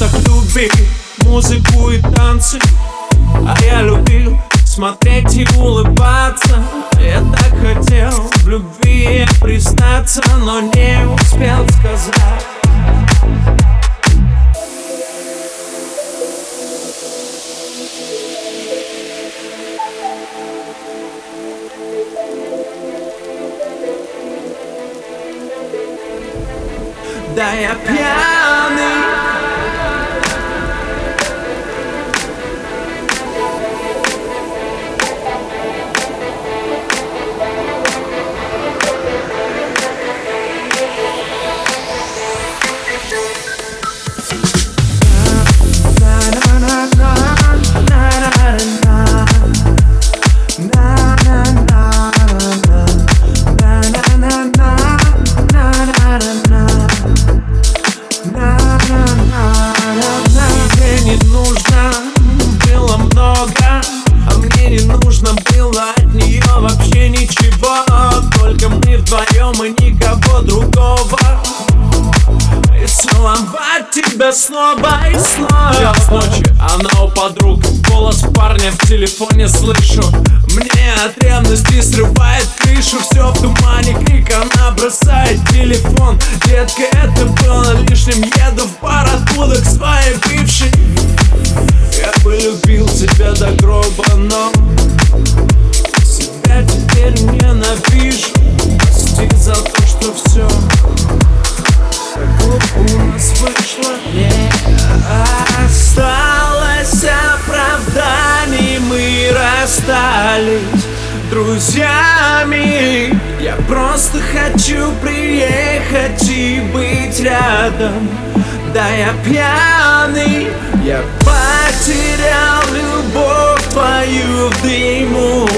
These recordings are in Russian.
Так любит музыку и танцы. А я любил смотреть и улыбаться. Я так хотел в любви признаться, но не успел сказать. Да я пьяный тебя снова и снова. Час ночи, она у подруг Голос парня в телефоне слышу. Мне от ревности срывает крышу Все в тумане, крик, она бросает телефон. Детка, это было лишним Еду в бар, откуда к своей бывшей. Я бы любил тебя до гроба, но Себя теперь ненавижу. Прости за то, что все расстались друзьями. Я просто хочу приехать и быть рядом. Да я пьяный, я потерял любовь твою в дыму.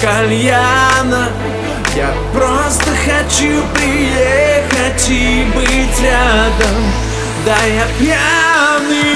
Кальяна Я просто хочу приехать и быть рядом. Да я пьяный